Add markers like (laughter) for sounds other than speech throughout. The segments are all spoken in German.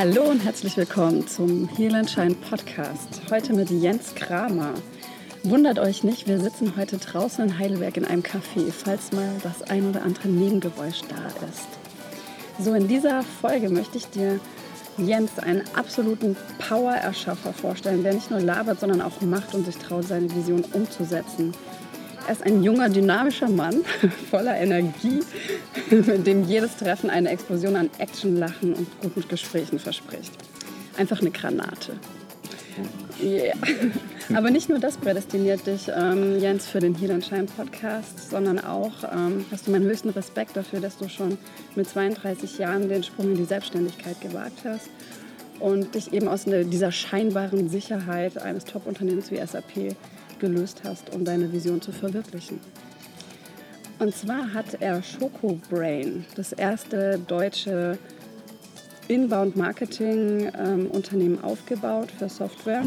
Hallo und herzlich willkommen zum Heal and Shine Podcast. Heute mit Jens Kramer. Wundert euch nicht, wir sitzen heute draußen in Heidelberg in einem Café, falls mal das ein oder andere Nebengeräusch da ist. So, in dieser Folge möchte ich dir Jens, einen absoluten Power-Erschaffer vorstellen, der nicht nur labert, sondern auch macht und sich traut, seine Vision umzusetzen. Er ist ein junger, dynamischer Mann, (laughs) voller Energie, (laughs) mit dem jedes Treffen eine Explosion an Action, Lachen und guten Gesprächen verspricht. Einfach eine Granate. Yeah. (laughs) Aber nicht nur das prädestiniert dich, ähm, Jens, für den Heal and Shine Podcast, sondern auch ähm, hast du meinen höchsten Respekt dafür, dass du schon mit 32 Jahren den Sprung in die Selbstständigkeit gewagt hast und dich eben aus dieser scheinbaren Sicherheit eines Top-Unternehmens wie SAP gelöst hast, um deine Vision zu verwirklichen. Und zwar hat er Schokobrain, das erste deutsche Inbound-Marketing-Unternehmen ähm, aufgebaut für Software.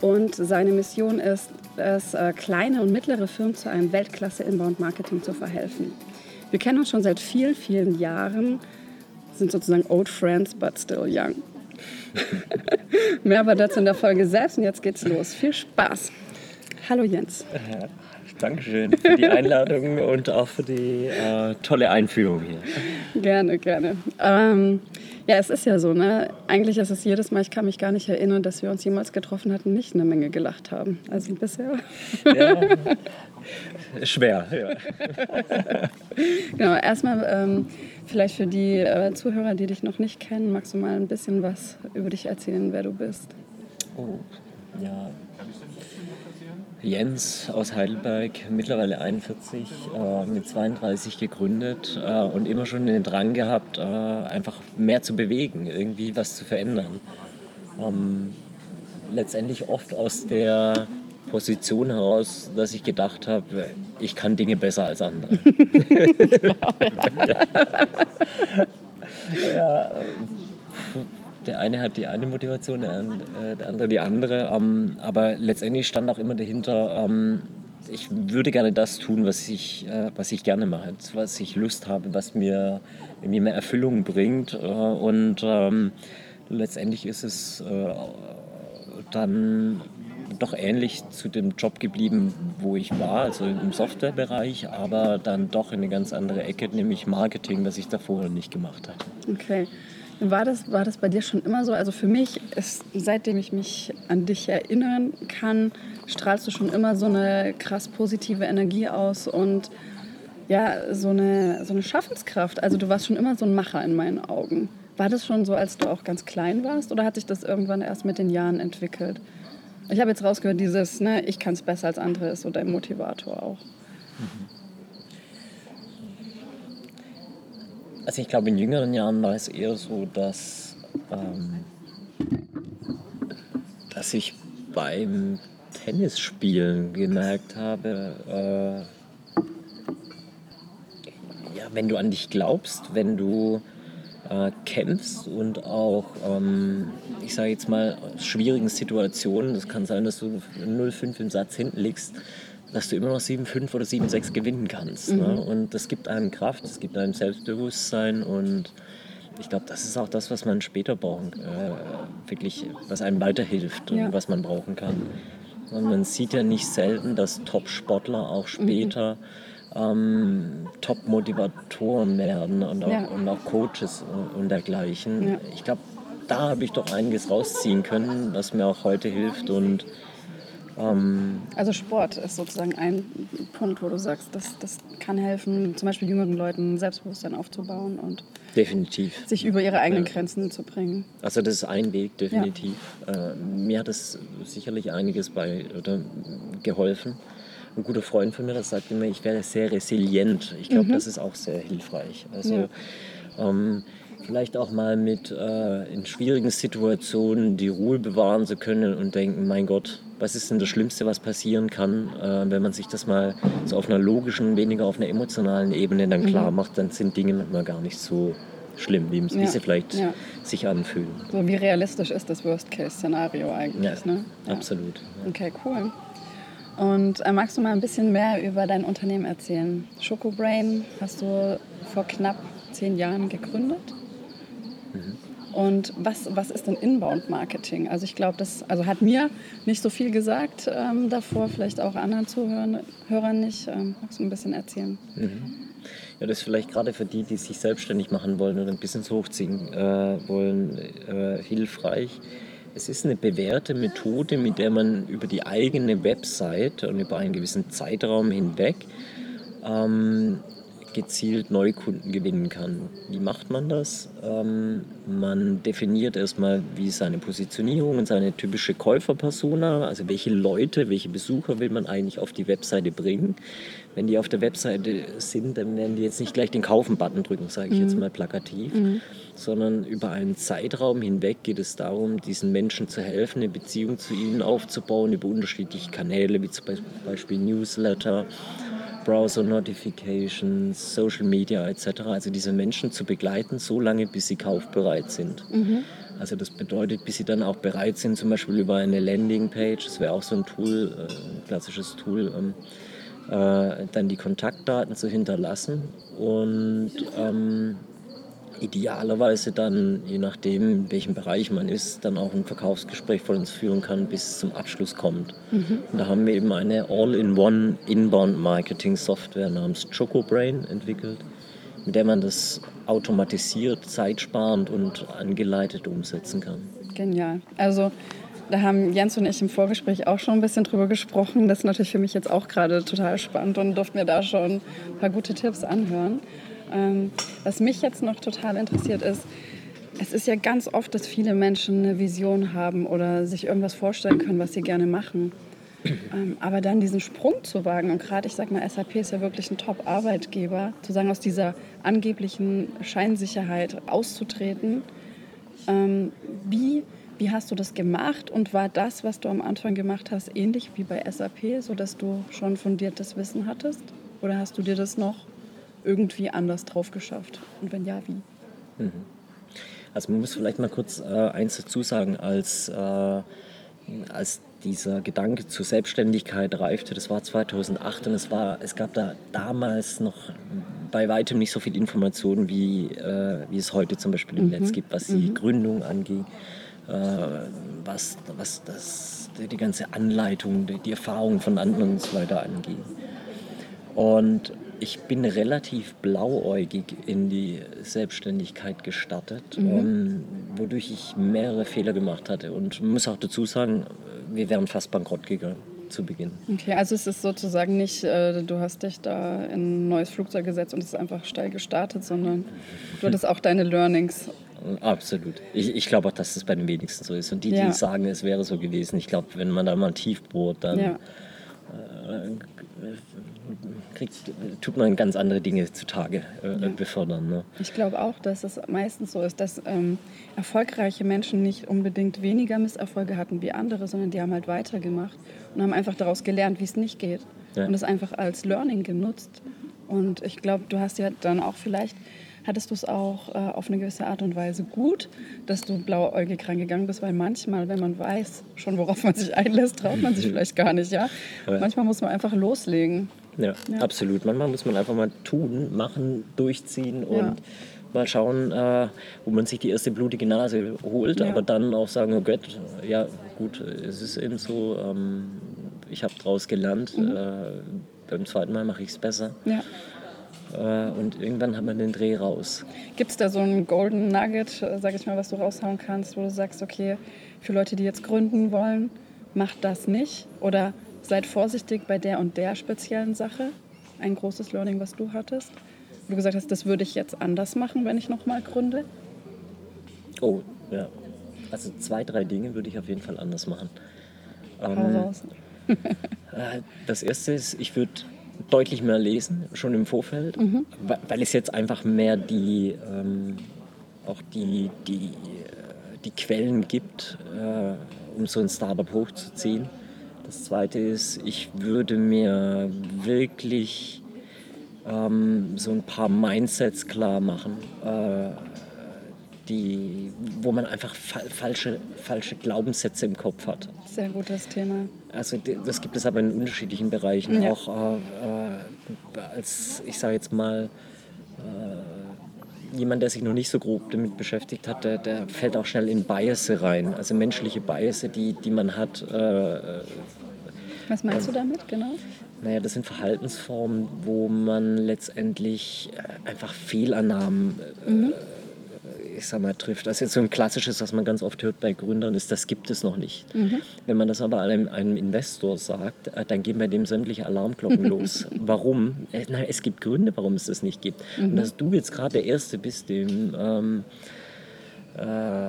Und seine Mission ist es, äh, kleine und mittlere Firmen zu einem Weltklasse-Inbound-Marketing zu verhelfen. Wir kennen uns schon seit vielen, vielen Jahren, sind sozusagen old friends, but still young. (laughs) Mehr aber dazu in der Folge selbst und jetzt geht's los. Viel Spaß. Hallo Jens. Ja, Dankeschön für die Einladung und auch für die äh, tolle Einführung hier. Gerne, gerne. Ähm, ja, es ist ja so, ne? Eigentlich ist es jedes Mal, ich kann mich gar nicht erinnern, dass wir uns jemals getroffen hatten, nicht eine Menge gelacht haben. Also bisher. Ja, (laughs) schwer, ja. genau, erstmal ähm, vielleicht für die äh, Zuhörer, die dich noch nicht kennen, magst du mal ein bisschen was über dich erzählen, wer du bist? Oh, ja, Jens aus Heidelberg, mittlerweile 41, äh, mit 32 gegründet äh, und immer schon den Drang gehabt, äh, einfach mehr zu bewegen, irgendwie was zu verändern. Ähm, letztendlich oft aus der Position heraus, dass ich gedacht habe, ich kann Dinge besser als andere. (laughs) ja, der eine hat die eine Motivation, der, äh, der andere die andere. Ähm, aber letztendlich stand auch immer dahinter, ähm, ich würde gerne das tun, was ich, äh, was ich gerne mache, was ich Lust habe, was mir irgendwie mehr Erfüllung bringt. Äh, und ähm, letztendlich ist es dann doch ähnlich zu dem Job geblieben, wo ich war, also im Softwarebereich, aber dann doch in eine ganz andere Ecke, nämlich Marketing, das ich davor nicht gemacht habe. Okay. War das, war das bei dir schon immer so? Also für mich ist, seitdem ich mich an dich erinnern kann, strahlst du schon immer so eine krass positive Energie aus und ja, so eine, so eine Schaffenskraft. Also du warst schon immer so ein Macher in meinen Augen. War das schon so, als du auch ganz klein warst oder hat sich das irgendwann erst mit den Jahren entwickelt? Ich habe jetzt rausgehört, dieses, ne, ich kann es besser als andere ist so dein Motivator auch. Mhm. Also ich glaube, in jüngeren Jahren war es eher so, dass, ähm, dass ich beim Tennisspielen gemerkt habe, äh, ja, wenn du an dich glaubst, wenn du äh, kämpfst und auch, ähm, ich sage jetzt mal, schwierigen Situationen, das kann sein, dass du 0,5 im Satz hinten liegst, dass du immer noch 7-5 oder 7-6 gewinnen kannst. Ne? Mhm. Ne? Und das gibt einem Kraft, es gibt einem Selbstbewusstsein und ich glaube, das ist auch das, was man später brauchen, äh, wirklich, was einem weiterhilft und ja. was man brauchen kann. Und man sieht ja nicht selten, dass Top-Sportler auch später mhm. Ähm, Top-Motivatoren werden und auch, ja. und auch Coaches und, dergleichen. Ja. Ich glaube, da habe ich doch einiges rausziehen können, was mir auch heute hilft und ähm, also Sport ist sozusagen ein Punkt, wo du sagst, das, das kann helfen, zum Beispiel jüngeren Leuten Selbstbewusstsein aufzubauen und definitiv. sich über ihre eigenen ja. Grenzen zu bringen. Also das ist ein Weg, definitiv. Ja. Äh, mir hat es sicherlich einiges bei oder geholfen. Ein guter Freund von mir, das sagt immer, ich werde sehr resilient. Ich glaube, mhm. das ist auch sehr hilfreich. Also ja. ähm, vielleicht auch mal mit äh, in schwierigen Situationen die Ruhe bewahren zu können und denken, mein Gott, was ist denn das Schlimmste, was passieren kann, äh, wenn man sich das mal so auf einer logischen, weniger auf einer emotionalen Ebene dann klar mhm. macht, dann sind Dinge manchmal gar nicht so schlimm, wie, ja. sie vielleicht ja. sich anfühlen. So wie realistisch ist das Worst-Case-Szenario eigentlich? Ja, ne? absolut. Okay, cool. Und äh, magst du mal ein bisschen mehr über dein Unternehmen erzählen? Schokobrain hast du vor knapp zehn Jahren gegründet. Und was, was ist denn Inbound-Marketing? Also ich glaube, das also hat mir nicht so viel gesagt ähm, davor, vielleicht auch anderen Zuhörern nicht. Ähm, magst du ein bisschen erzählen? Mhm. Ja, das ist vielleicht gerade für die, die sich selbstständig machen wollen oder ein Business hochziehen äh, wollen, äh, hilfreich. Es ist eine bewährte Methode, mit der man über die eigene Website und über einen gewissen Zeitraum hinweg ähm, gezielt Neukunden gewinnen kann. Wie macht man das? Ähm, man definiert erstmal, wie seine Positionierung und seine typische Käuferpersona, also welche Leute, welche Besucher will man eigentlich auf die Webseite bringen. Wenn die auf der Webseite sind, dann werden die jetzt nicht gleich den Kaufen-Button drücken, sage ich mhm. jetzt mal plakativ, mhm. sondern über einen Zeitraum hinweg geht es darum, diesen Menschen zu helfen, eine Beziehung zu ihnen aufzubauen über unterschiedliche Kanäle, wie zum Beispiel Newsletter Browser Notifications, Social Media etc. Also diese Menschen zu begleiten, so lange, bis sie kaufbereit sind. Mhm. Also das bedeutet, bis sie dann auch bereit sind, zum Beispiel über eine Landingpage, das wäre auch so ein Tool, äh, ein klassisches Tool, ähm, äh, dann die Kontaktdaten zu hinterlassen und ähm, idealerweise dann, je nachdem, in welchem Bereich man ist, dann auch ein Verkaufsgespräch von uns führen kann, bis es zum Abschluss kommt. Mhm. Und da haben wir eben eine All-in-One Inbound-Marketing-Software namens ChocoBrain entwickelt, mit der man das automatisiert, zeitsparend und angeleitet umsetzen kann. Genial. Also da haben Jens und ich im Vorgespräch auch schon ein bisschen drüber gesprochen. Das ist natürlich für mich jetzt auch gerade total spannend und durfte mir da schon ein paar gute Tipps anhören. Ähm, was mich jetzt noch total interessiert ist, es ist ja ganz oft, dass viele Menschen eine Vision haben oder sich irgendwas vorstellen können, was sie gerne machen. Ähm, aber dann diesen Sprung zu wagen, und gerade ich sage mal, SAP ist ja wirklich ein Top-Arbeitgeber, zu sagen, aus dieser angeblichen Scheinsicherheit auszutreten. Ähm, wie, wie hast du das gemacht und war das, was du am Anfang gemacht hast, ähnlich wie bei SAP, sodass du schon fundiertes Wissen hattest? Oder hast du dir das noch irgendwie anders drauf geschafft? Und wenn ja, wie? Mhm. Also man muss vielleicht mal kurz äh, eins dazu sagen, als, äh, als dieser Gedanke zur Selbstständigkeit reifte, das war 2008 und es, war, es gab da damals noch bei weitem nicht so viel Informationen, wie, äh, wie es heute zum Beispiel im mhm. Netz gibt, was die mhm. Gründung angeht, was, was das, die ganze Anleitung, die, die Erfahrung von anderen und so weiter angeht. Und ich bin relativ blauäugig in die Selbstständigkeit gestartet, mhm. ähm, wodurch ich mehrere Fehler gemacht hatte. Und muss auch dazu sagen, wir wären fast bankrott gegangen zu Beginn. Okay, also es ist sozusagen nicht, äh, du hast dich da in ein neues Flugzeug gesetzt und es ist einfach steil gestartet, sondern du hattest auch deine Learnings. Absolut. Ich, ich glaube auch, dass das bei den wenigsten so ist. Und die, ja. die sagen, es wäre so gewesen, ich glaube, wenn man da mal tief bohrt, dann ja. äh, kriegt, tut man ganz andere Dinge zutage äh, ja. befördern. Ne? Ich glaube auch, dass es meistens so ist, dass ähm, erfolgreiche Menschen nicht unbedingt weniger Misserfolge hatten wie andere, sondern die haben halt weitergemacht und haben einfach daraus gelernt, wie es nicht geht. Und es einfach als Learning genutzt. Und ich glaube, du hast ja dann auch vielleicht hattest du es auch äh, auf eine gewisse Art und Weise gut, dass du blauäugig reingegangen bist, weil manchmal, wenn man weiß, schon worauf man sich einlässt, traut man sich (laughs) vielleicht gar nicht, ja. Manchmal muss man einfach loslegen. Ja, ja, absolut. Manchmal muss man einfach mal tun, machen, durchziehen und ja. mal schauen, äh, wo man sich die erste blutige Nase holt, ja. aber dann auch sagen, oh Gott, ja gut, es ist eben so, ähm, ich habe daraus gelernt, mhm. äh, beim zweiten Mal mache ich es besser. Ja. Äh, und irgendwann hat man den Dreh raus. Gibt es da so ein Golden Nugget, äh, sag ich mal, was du raushauen kannst, wo du sagst, okay, für Leute, die jetzt gründen wollen, macht das nicht? Oder seid vorsichtig bei der und der speziellen Sache? Ein großes Learning, was du hattest? Wo du gesagt hast, das würde ich jetzt anders machen, wenn ich nochmal gründe? Oh, ja. Also zwei, drei Dinge würde ich auf jeden Fall anders machen. Ähm, (laughs) äh, das erste ist, ich würde deutlich mehr lesen, schon im Vorfeld, mhm. weil es jetzt einfach mehr die, ähm, auch die, die, äh, die Quellen gibt, äh, um so ein Startup hochzuziehen. Das zweite ist, ich würde mir wirklich ähm, so ein paar Mindsets klar machen. Äh, die, wo man einfach fa falsche, falsche Glaubenssätze im Kopf hat. Sehr gutes Thema. Also das gibt es aber in unterschiedlichen Bereichen. Ja. Auch äh, äh, als, ich sage jetzt mal, äh, jemand, der sich noch nicht so grob damit beschäftigt hat, der, der fällt auch schnell in Biases rein, also menschliche Biases, die, die man hat. Äh, Was meinst du damit genau? Naja, das sind Verhaltensformen, wo man letztendlich äh, einfach Fehlannahmen äh, mhm ich sag mal, trifft. Das ist jetzt so ein klassisches, was man ganz oft hört bei Gründern, ist, das gibt es noch nicht. Mhm. Wenn man das aber einem, einem Investor sagt, äh, dann gehen bei dem sämtliche Alarmglocken (laughs) los. Warum? Äh, na, es gibt Gründe, warum es das nicht gibt. Mhm. Und dass du jetzt gerade der Erste bist, dem ähm, äh,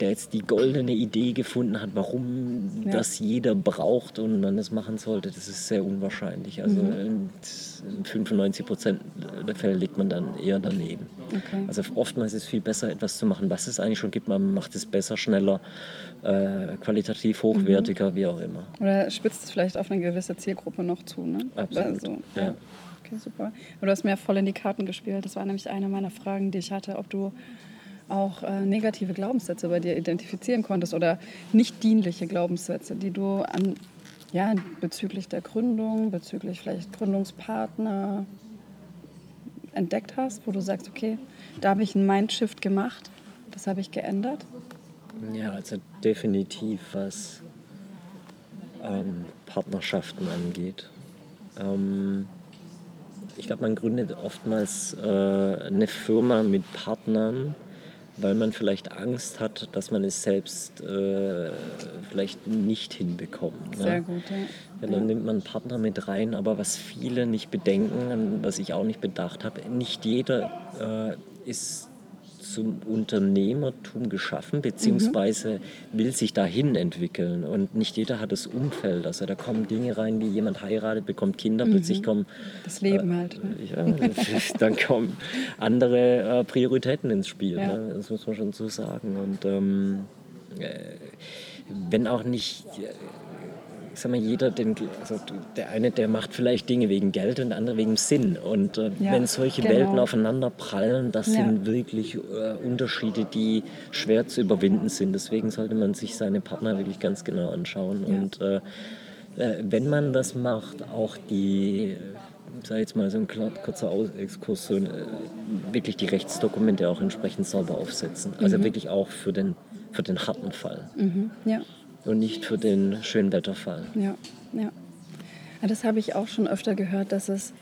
der jetzt die goldene Idee gefunden hat, warum ja. das jeder braucht und man das machen sollte, das ist sehr unwahrscheinlich. Also mhm. in 95 Prozent der Fälle liegt man dann eher daneben. Okay. Also oftmals ist es viel besser, etwas zu machen, was es eigentlich schon gibt. Man macht es besser, schneller, äh, qualitativ hochwertiger, mhm. wie auch immer. Oder spitzt es vielleicht auf eine gewisse Zielgruppe noch zu, ne? Absolut. Also, ja. ja. Okay, super. du hast mir voll in die Karten gespielt. Das war nämlich eine meiner Fragen, die ich hatte, ob du auch äh, negative Glaubenssätze bei dir identifizieren konntest oder nicht dienliche Glaubenssätze, die du an, ja, bezüglich der Gründung, bezüglich vielleicht Gründungspartner entdeckt hast, wo du sagst, okay, da habe ich einen Mindshift gemacht, das habe ich geändert? Ja, also definitiv, was ähm, Partnerschaften angeht. Ähm, ich glaube, man gründet oftmals äh, eine Firma mit Partnern, weil man vielleicht Angst hat, dass man es selbst äh, vielleicht nicht hinbekommt. Ne? Sehr gut, ja. ja. dann ja. nimmt man einen Partner mit rein, aber was viele nicht bedenken, was ich auch nicht bedacht habe, nicht jeder äh, ist zum Unternehmertum geschaffen, beziehungsweise mhm. will sich dahin entwickeln. Und nicht jeder hat das Umfeld. Also da kommen Dinge rein, wie jemand heiratet, bekommt Kinder, mhm. plötzlich kommen. Das Leben äh, halt. Ne? Ja, (laughs) dann kommen andere äh, Prioritäten ins Spiel. Ja. Ne? Das muss man schon so sagen. Und ähm, äh, wenn auch nicht ich sag mal, jeder, den, also der eine, der macht vielleicht Dinge wegen Geld und der andere wegen Sinn. Und äh, ja, wenn solche genau. Welten aufeinander prallen, das ja. sind wirklich äh, Unterschiede, die schwer zu überwinden sind. Deswegen sollte man sich seine Partner wirklich ganz genau anschauen. Ja. Und äh, äh wenn man das macht, auch die ich sage jetzt mal so ein kurzer Exkurs, so, äh, wirklich die Rechtsdokumente auch entsprechend sauber aufsetzen. Also mhm. wirklich auch für den, für den harten Fall. Mhm. Ja und nicht für den schönen Wetterfall. Ja, ja. Das habe ich auch schon öfter gehört, dass es,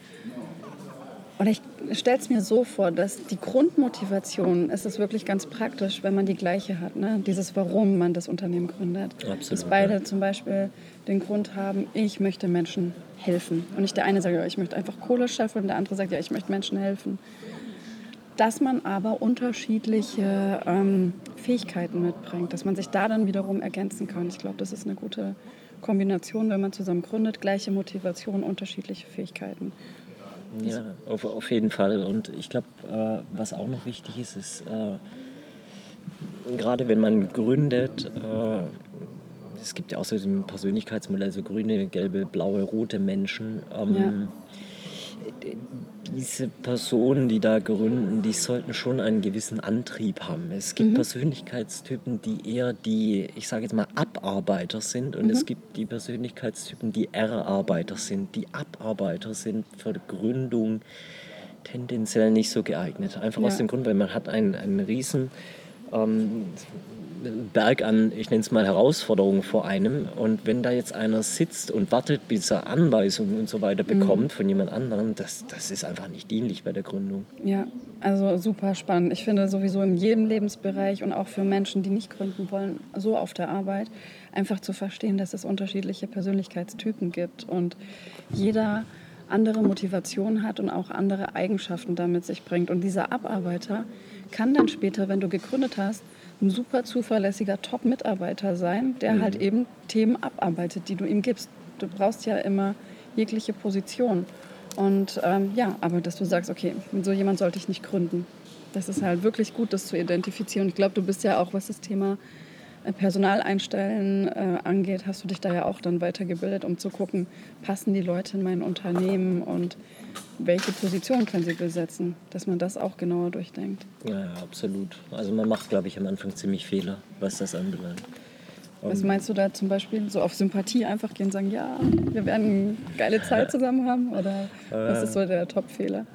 oder ich stelle es mir so vor, dass die Grundmotivation ist es wirklich ganz praktisch, wenn man die gleiche hat, ne? dieses Warum man das Unternehmen gründet. Absolut, dass beide ja. zum Beispiel den Grund haben, ich möchte Menschen helfen. Und nicht der eine sagt, ja, ich möchte einfach Kohle schaffen und der andere sagt, ja, ich möchte Menschen helfen dass man aber unterschiedliche ähm, Fähigkeiten mitbringt, dass man sich da dann wiederum ergänzen kann. Ich glaube, das ist eine gute Kombination, wenn man zusammen gründet, gleiche Motivation, unterschiedliche Fähigkeiten. Ja, auf, auf jeden Fall. Und ich glaube, äh, was auch noch wichtig ist, ist, äh, gerade wenn man gründet, äh, es gibt ja auch so ein Persönlichkeitsmodell, so grüne, gelbe, blaue, rote Menschen. Ähm, ja diese Personen, die da gründen, die sollten schon einen gewissen Antrieb haben. Es gibt mhm. Persönlichkeitstypen, die eher die, ich sage jetzt mal, Abarbeiter sind und mhm. es gibt die Persönlichkeitstypen, die Erarbeiter sind. Die Abarbeiter sind für die Gründung tendenziell nicht so geeignet. Einfach ja. aus dem Grund, weil man hat einen, einen riesen ähm, Berg an, ich nenne es mal Herausforderungen vor einem. Und wenn da jetzt einer sitzt und wartet, bis er Anweisungen und so weiter mhm. bekommt mhm. von jemand anderem, das, das ist einfach nicht dienlich bei der Gründung. Ja, also super spannend. Ich finde sowieso in jedem Lebensbereich und auch für Menschen, die nicht gründen wollen, so auf der Arbeit, einfach zu verstehen, dass es unterschiedliche Persönlichkeitstypen gibt und jeder andere Motivation hat und auch andere Eigenschaften damit sich bringt. Und dieser Abarbeiter kann dann später, wenn du gegründet hast, ein super zuverlässiger Top-Mitarbeiter sein, der mhm. halt eben Themen abarbeitet, die du ihm gibst. Du brauchst ja immer jegliche Position. Und ähm, ja, aber dass du sagst, okay, mit so jemand sollte ich nicht gründen. Das ist halt wirklich gut, das zu identifizieren. Ich glaube, du bist ja auch, was das Thema Personal einstellen äh, angeht, hast du dich da ja auch dann weitergebildet, um zu gucken, passen die Leute in mein Unternehmen und welche Position können sie besetzen, dass man das auch genauer durchdenkt. Ja, ja absolut. Also man macht, glaube ich, am Anfang ziemlich Fehler, was das anbelangt. Was meinst du da zum Beispiel? So auf Sympathie einfach gehen und sagen, ja, wir werden eine geile Zeit (laughs) zusammen haben? Oder was ist so der Top-Fehler?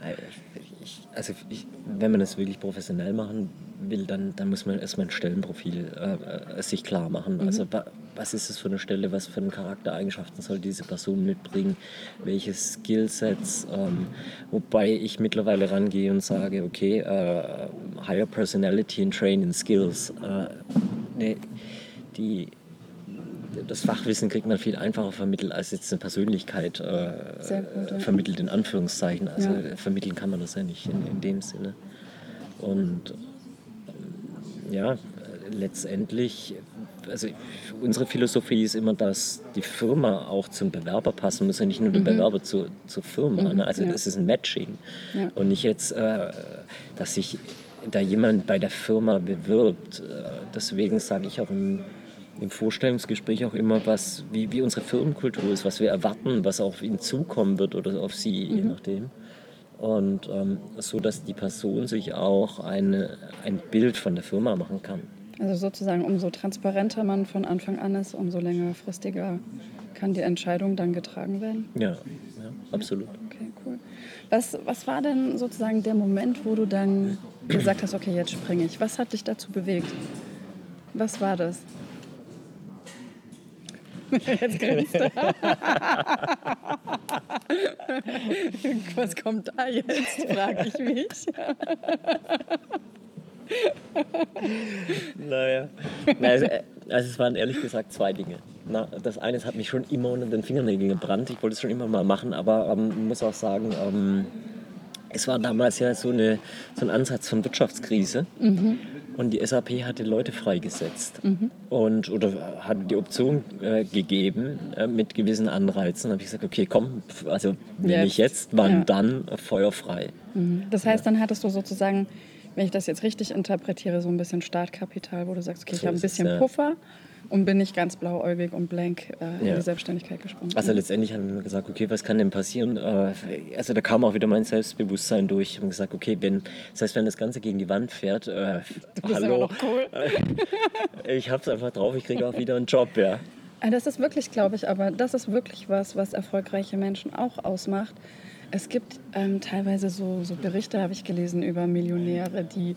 also ich, wenn man das wirklich professionell machen will, dann, dann muss man erstmal ein Stellenprofil äh, äh sich klar machen. Mhm. Also was ist es für eine Stelle, was für eine Charaktereigenschaften soll diese Person mitbringen, welche Skillsets, ähm, wobei ich mittlerweile rangehe und sage, okay, äh, Higher Personality and Training Skills, äh, ne, die das Fachwissen kriegt man viel einfacher vermittelt als jetzt eine Persönlichkeit äh, gut, ja. vermittelt in Anführungszeichen. Also ja. vermitteln kann man das ja nicht in, in dem Sinne. Und ja, letztendlich, also unsere Philosophie ist immer, dass die Firma auch zum Bewerber passen muss ja nicht nur der mhm. Bewerber zu, zur Firma. Mhm, ne? Also ja. das ist ein Matching. Ja. Und nicht jetzt, äh, dass sich da jemand bei der Firma bewirbt. Äh, deswegen sage ich auch im, im Vorstellungsgespräch auch immer, was, wie, wie unsere Firmenkultur ist, was wir erwarten, was auf ihn zukommen wird oder auf sie, mhm. je nachdem. Und ähm, so, dass die Person sich auch eine, ein Bild von der Firma machen kann. Also sozusagen, umso transparenter man von Anfang an ist, umso längerfristiger kann die Entscheidung dann getragen werden. Ja, ja absolut. Okay, cool. Was, was war denn sozusagen der Moment, wo du dann gesagt hast, okay, jetzt springe ich? Was hat dich dazu bewegt? Was war das? (laughs) Jetzt grinst er. (laughs) (laughs) Was kommt da jetzt, frage ich mich. (laughs) naja, also, also es waren ehrlich gesagt zwei Dinge. Na, das eine hat mich schon immer unter den Fingernägeln gebrannt. Ich wollte es schon immer mal machen, aber ähm, muss auch sagen, ähm, es war damals ja so, eine, so ein Ansatz von Wirtschaftskrise. Mhm. Und die SAP hatte Leute freigesetzt mhm. und oder hat die Option äh, gegeben äh, mit gewissen Anreizen. Da habe ich gesagt, okay, komm, also wenn jetzt. nicht jetzt, wann ja. dann feuerfrei. Mhm. Das heißt, dann hattest du sozusagen, wenn ich das jetzt richtig interpretiere, so ein bisschen Startkapital, wo du sagst, okay, so ich habe ein bisschen es, ja. Puffer und bin nicht ganz blauäugig und blank äh, in ja. die Selbstständigkeit gesprungen. Also letztendlich haben wir gesagt, okay, was kann denn passieren? Äh, also da kam auch wieder mein Selbstbewusstsein durch. Ich habe gesagt, okay, wenn, das heißt, wenn das Ganze gegen die Wand fährt, äh, hallo, cool. (laughs) ich habe es einfach drauf, ich kriege auch wieder einen Job, ja. Ah, das ist wirklich, glaube ich, aber das ist wirklich was, was erfolgreiche Menschen auch ausmacht. Es gibt ähm, teilweise so, so Berichte, habe ich gelesen, über Millionäre, die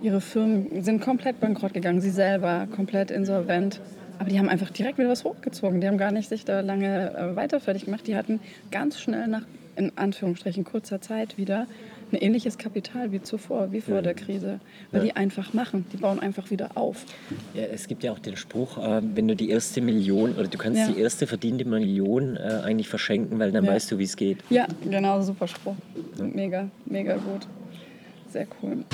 ihre Firmen sind komplett bankrott gegangen, sie selber komplett insolvent aber die haben einfach direkt wieder was hochgezogen. Die haben gar nicht sich da lange äh, weiter fertig gemacht. Die hatten ganz schnell nach, in Anführungsstrichen, kurzer Zeit wieder ein ähnliches Kapital wie zuvor, wie vor ja. der Krise. Weil ja. die einfach machen. Die bauen einfach wieder auf. Ja, es gibt ja auch den Spruch, äh, wenn du die erste Million oder du kannst ja. die erste verdiente Million äh, eigentlich verschenken, weil dann weißt du, wie es geht. Ja, genau, super Spruch. Mega, mega gut. Sehr cool.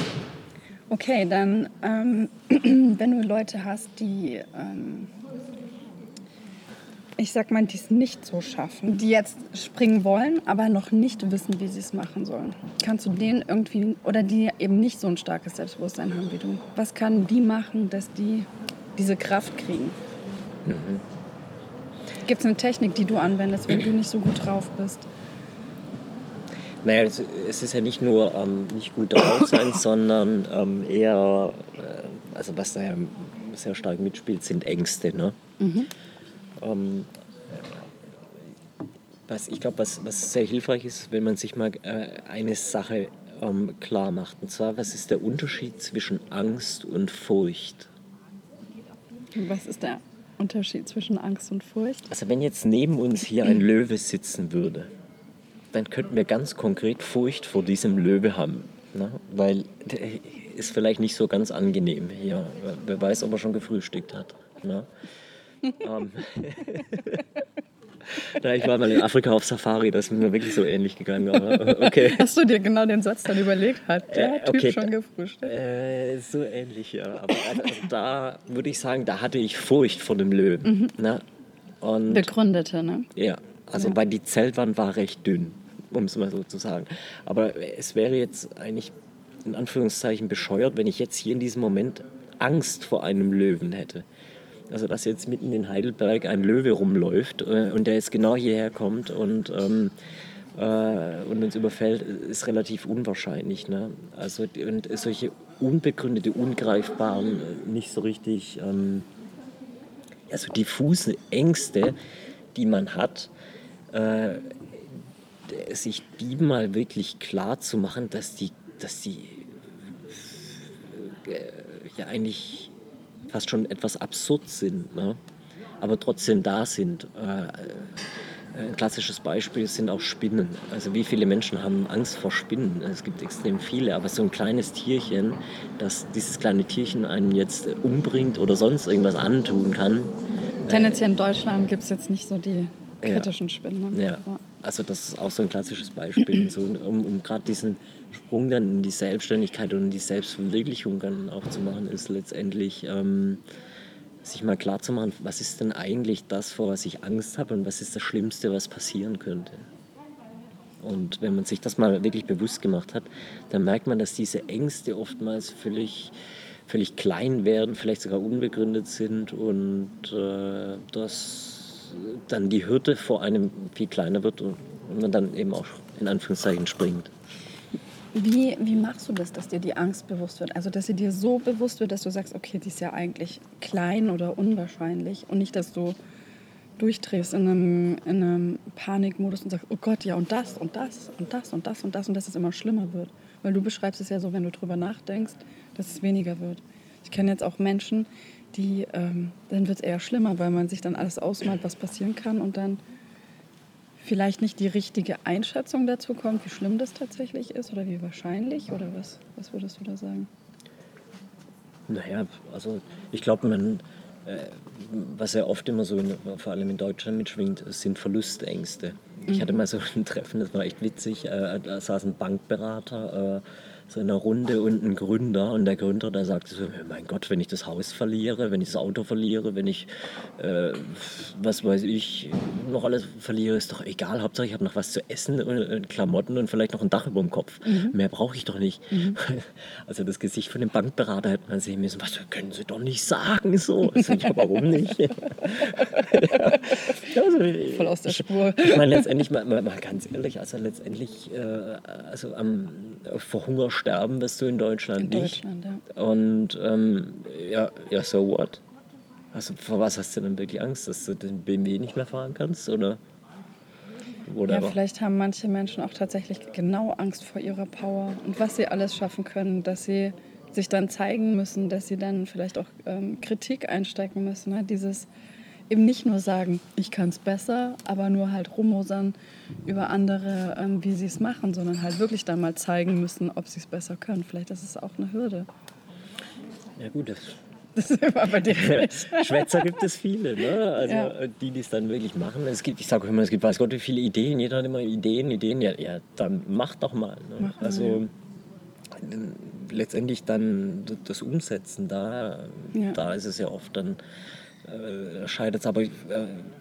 Okay, dann, ähm, (clears throat) wenn du Leute hast, die, ähm, ich sag mal, die es nicht so schaffen, die jetzt springen wollen, aber noch nicht wissen, wie sie es machen sollen, kannst du denen irgendwie, oder die eben nicht so ein starkes Selbstbewusstsein haben wie du, was kann die machen, dass die diese Kraft kriegen? Mhm. Gibt es eine Technik, die du anwendest, wenn du nicht so gut drauf bist? Naja, es ist ja nicht nur ähm, nicht gut drauf sein, (coughs) sondern ähm, eher, äh, also was da ja sehr stark mitspielt, sind Ängste. Ne? Mhm. Ähm, was, ich glaube, was, was sehr hilfreich ist, wenn man sich mal äh, eine Sache ähm, klar macht. Und zwar, was ist der Unterschied zwischen Angst und Furcht? Was ist der Unterschied zwischen Angst und Furcht? Also wenn jetzt neben uns hier ein Löwe sitzen würde, dann könnten wir ganz konkret Furcht vor diesem Löwe haben. Ne? Weil der ist vielleicht nicht so ganz angenehm hier. Wer weiß, ob er schon gefrühstückt hat. Ne? (laughs) um. Ja, ich war mal in Afrika auf Safari, das ist mir wirklich so ähnlich gegangen. Aber okay. Hast du dir genau den Satz dann überlegt? Hat der äh, okay, Typ schon gefrühstückt? Äh, so ähnlich, ja. Aber also, also da würde ich sagen, da hatte ich Furcht vor dem Löwen. Mhm. Ne? Und, Begründete, ne? Ja, also ja. weil die Zeltwand war recht dünn um es mal so zu sagen. Aber es wäre jetzt eigentlich in Anführungszeichen bescheuert, wenn ich jetzt hier in diesem Moment Angst vor einem Löwen hätte. Also dass jetzt mitten in Heidelberg ein Löwe rumläuft äh, und der jetzt genau hierher kommt und, ähm, äh, und uns überfällt, ist relativ unwahrscheinlich. Ne? Also und solche unbegründete, ungreifbaren, nicht so richtig, ähm, also diffuse Ängste, die man hat, äh, äh, sich die mal wirklich klar zu machen, dass die, dass die äh, ja eigentlich fast schon etwas absurd sind, ne? aber trotzdem da sind. Äh, ein klassisches Beispiel sind auch Spinnen. Also wie viele Menschen haben Angst vor Spinnen? Es gibt extrem viele, aber so ein kleines Tierchen, das dieses kleine Tierchen einen jetzt umbringt oder sonst irgendwas antun kann. Tendenziell in Deutschland gibt es jetzt nicht so die kritischen ja. Spinnen. Ne? Ja. Also das ist auch so ein klassisches Beispiel, (clears throat) so, um, um gerade diesen Sprung dann in die Selbstständigkeit und in die Selbstverwirklichung dann auch zu machen, ist letztendlich... Ähm, sich mal klar zu machen, was ist denn eigentlich das, vor was ich Angst habe und was ist das Schlimmste, was passieren könnte. Und wenn man sich das mal wirklich bewusst gemacht hat, dann merkt man, dass diese Ängste oftmals völlig, völlig klein werden, vielleicht sogar unbegründet sind und äh, dass dann die Hürde vor einem viel kleiner wird und man dann eben auch in Anführungszeichen springt. Wie, wie machst du das, dass dir die Angst bewusst wird? Also, dass sie dir so bewusst wird, dass du sagst, okay, die ist ja eigentlich klein oder unwahrscheinlich und nicht, dass du durchdrehst in einem, in einem Panikmodus und sagst, oh Gott, ja und das und das und das und das und das und dass es immer schlimmer wird. Weil du beschreibst es ja so, wenn du drüber nachdenkst, dass es weniger wird. Ich kenne jetzt auch Menschen, die, ähm, dann wird es eher schlimmer, weil man sich dann alles ausmalt, was passieren kann und dann vielleicht nicht die richtige Einschätzung dazu kommt, wie schlimm das tatsächlich ist oder wie wahrscheinlich oder was, was würdest du da sagen? Naja, also ich glaube, man, äh, was ja oft immer so, in, vor allem in Deutschland mitschwingt, sind Verlustängste. Mhm. Ich hatte mal so ein Treffen, das war echt witzig, äh, da saß ein Bankberater, äh, so in einer Runde und ein Gründer und der Gründer, der sagte so, mein Gott, wenn ich das Haus verliere, wenn ich das Auto verliere, wenn ich, äh, was weiß ich, noch alles verliere, ist doch egal, Hauptsache ich habe noch was zu essen und Klamotten und vielleicht noch ein Dach über dem Kopf. Mhm. Mehr brauche ich doch nicht. Mhm. (laughs) Also das Gesicht von dem Bankberater hätte man sehen müssen, was können Sie doch nicht sagen so. Also, ja, warum nicht? (laughs) ja. also, Voll aus der Spur. Ich meine, letztendlich, mal, mal, mal ganz ehrlich, also letztendlich, äh, also am, vor Hunger sterben wirst du in Deutschland in nicht. Deutschland, ja. Und ähm, ja, ja, so what? Also vor was hast du denn wirklich Angst, dass du den BMW nicht mehr fahren kannst? Oder? Ja, vielleicht haben manche Menschen auch tatsächlich genau Angst vor ihrer Power und was sie alles schaffen können, dass sie sich dann zeigen müssen, dass sie dann vielleicht auch ähm, Kritik einstecken müssen. Ne? Dieses eben nicht nur sagen, ich kann es besser, aber nur halt rummosern über andere, ähm, wie sie es machen, sondern halt wirklich dann mal zeigen müssen, ob sie es besser können. Vielleicht ist es auch eine Hürde. Ja gut, das das ist immer bei dir Schwätzer gibt es viele, ne? Also ja. die, die es dann wirklich machen. Es gibt, ich sage immer, es gibt weiß Gott wie viele Ideen. Jeder hat immer Ideen, Ideen. Ja, ja dann mach doch mal. Ne? Mach also ja. letztendlich dann das Umsetzen, da, da ist es ja oft dann äh, scheitert. Aber äh,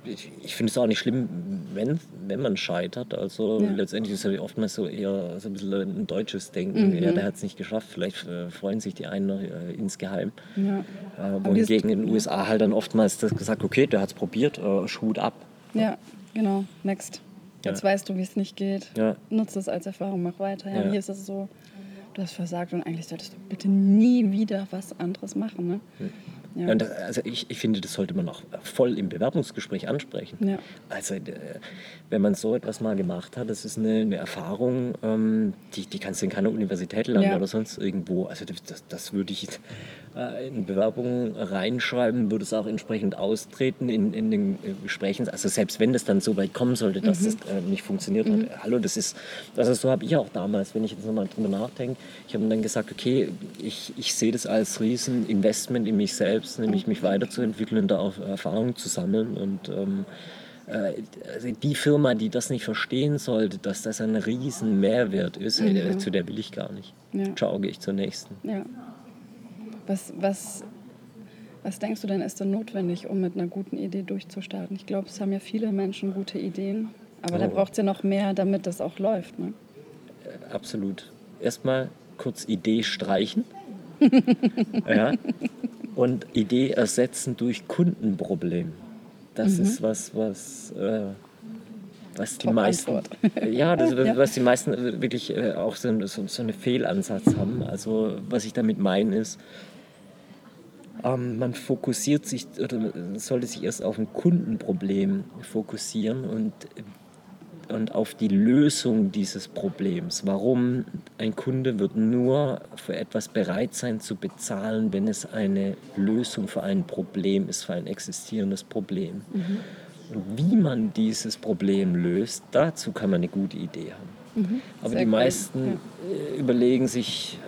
ich, ich finde es auch nicht schlimm, wenn, wenn man scheitert. Also ja. letztendlich ist es ja oftmals so eher so ein bisschen ein deutsches Denken. Mhm. Ja, der hat es nicht geschafft. Vielleicht äh, freuen sich die einen noch äh, insgeheim. Ja. Äh, wohingegen in den USA halt dann oftmals das gesagt, okay, der hat es probiert, äh, Schut ab. Ja, genau. Next. Jetzt ja. weißt du, wie es nicht geht. Ja. Nutze es als Erfahrung, mach weiter. Ja, Hier ist es so, du hast versagt und eigentlich solltest du bitte nie wieder was anderes machen. Ne? Mhm. Ja. Und das, also ich, ich finde, das sollte man auch voll im Bewerbungsgespräch ansprechen. Ja. Also äh, wenn man so etwas mal gemacht hat, das ist eine, eine Erfahrung, ähm, die, die kannst du in keiner Universität lernen ja. oder sonst irgendwo. Also das, das würde ich äh, in Bewerbungen reinschreiben, würde es auch entsprechend austreten in, in den äh, Gesprächen. Also selbst wenn das dann so weit kommen sollte, dass mhm. das äh, nicht funktioniert mhm. hat. Hallo, das ist, also so habe ich auch damals, wenn ich jetzt nochmal drüber nachdenke, ich habe dann gesagt, okay, ich, ich sehe das als Rieseninvestment in mich selbst, nämlich mich weiterzuentwickeln und da auch Erfahrungen zu sammeln und ähm, also die Firma, die das nicht verstehen sollte, dass das ein riesen Mehrwert ist, mhm. zu der will ich gar nicht. Ja. Ciao, gehe ich zur nächsten. Ja. Was, was, was denkst du denn, ist denn notwendig, um mit einer guten Idee durchzustarten? Ich glaube, es haben ja viele Menschen gute Ideen, aber oh. da braucht es ja noch mehr, damit das auch läuft. Ne? Äh, absolut. Erstmal kurz Idee streichen. (laughs) ja. Und Idee ersetzen durch Kundenproblem. Das mhm. ist was, was, äh, was die meisten, (laughs) ja, das, (laughs) ja. was die meisten wirklich äh, auch so, so, so einen Fehlansatz haben. Also was ich damit meine ist, ähm, man fokussiert sich oder sollte sich erst auf ein Kundenproblem fokussieren und und auf die Lösung dieses Problems. Warum ein Kunde wird nur für etwas bereit sein zu bezahlen, wenn es eine Lösung für ein Problem ist, für ein existierendes Problem. Mhm. Und wie man dieses Problem löst, dazu kann man eine gute Idee haben. Mhm. Aber die meisten ja. Äh, überlegen sich,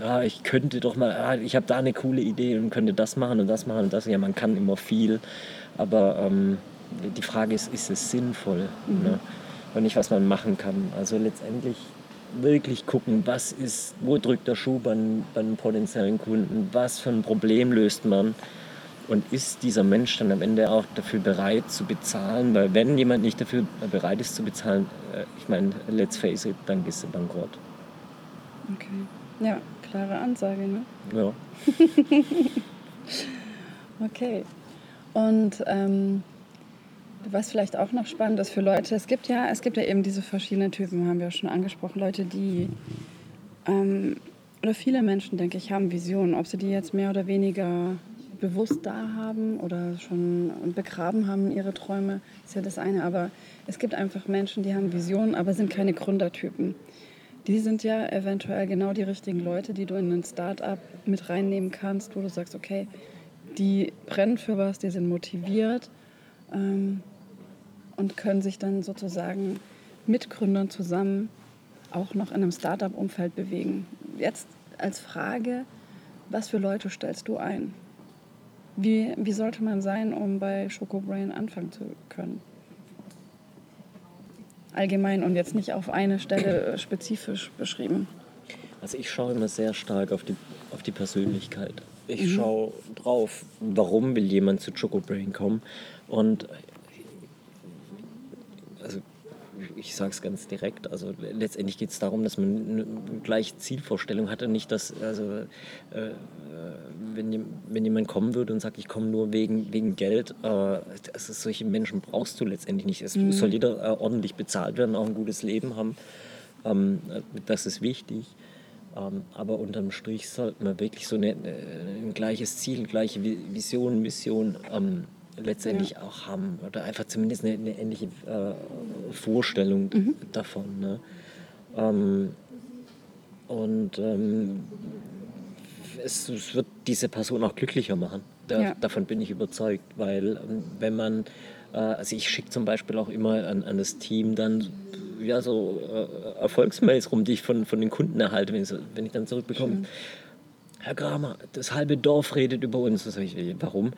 ja, ich könnte doch mal, ah, ich habe da eine coole Idee und könnte das machen und das machen und das. Ja, man kann immer viel, aber ähm, die Frage ist, ist es sinnvoll? Mhm. Ne? Und nicht, was man machen kann. Also letztendlich wirklich gucken, was ist, wo drückt der Schuh bei, bei einem potenziellen Kunden, was für ein Problem löst man und ist dieser Mensch dann am Ende auch dafür bereit zu bezahlen, weil wenn jemand nicht dafür bereit ist zu bezahlen, äh, ich meine, let's face it, dann gehst du bankrott. Okay, ja, klare Ansage, ne? Ja. (laughs) okay, und ähm, was vielleicht auch noch spannend ist für Leute, es gibt ja, es gibt ja eben diese verschiedenen Typen, haben wir ja schon angesprochen, Leute, die ähm, oder viele Menschen, denke ich, haben Visionen, ob sie die jetzt mehr oder weniger bewusst da haben oder schon begraben haben ihre Träume, ist ja das eine. Aber es gibt einfach Menschen, die haben Visionen, aber sind keine Gründertypen. Die sind ja eventuell genau die richtigen Leute, die du in ein Start-up mit reinnehmen kannst, wo du sagst, okay, die brennen für was, die sind motiviert ähm, und können sich dann sozusagen mit Gründern zusammen auch noch in einem Startup-Umfeld bewegen. Jetzt als Frage, was für Leute stellst du ein? Wie, wie sollte man sein, um bei Schokobrain anfangen zu können? Allgemein und jetzt nicht auf eine Stelle spezifisch beschrieben. Also ich schaue immer sehr stark auf die, auf die Persönlichkeit. Ich mhm. schaue drauf, warum will jemand zu Chocobrain kommen. Und ich sage es ganz direkt, also letztendlich geht es darum, dass man eine gleiche Zielvorstellung hat und nicht, dass, also, äh, wenn, wenn jemand kommen würde und sagt, ich komme nur wegen, wegen Geld, äh, also solche Menschen brauchst du letztendlich nicht. Es mhm. soll jeder äh, ordentlich bezahlt werden, auch ein gutes Leben haben. Ähm, das ist wichtig. Ähm, aber unterm Strich sollte man wirklich so eine, äh, ein gleiches Ziel, gleiche Vision, Mission ähm, letztendlich ja. auch haben. Oder einfach zumindest eine, eine ähnliche äh, Vorstellung mhm. davon. Ne? Ähm, und ähm, es, es, wird diese Person auch glücklicher machen. Da, ja. Davon bin ich überzeugt, weil ähm, wenn man, äh, also ich schicke zum Beispiel auch immer an, an das Team dann ja, so äh, Erfolgsmails rum, die ich von, von den Kunden erhalte, wenn ich, wenn ich dann zurückbekomme. Schön. Herr Kramer, das halbe Dorf redet über uns. Ich, warum?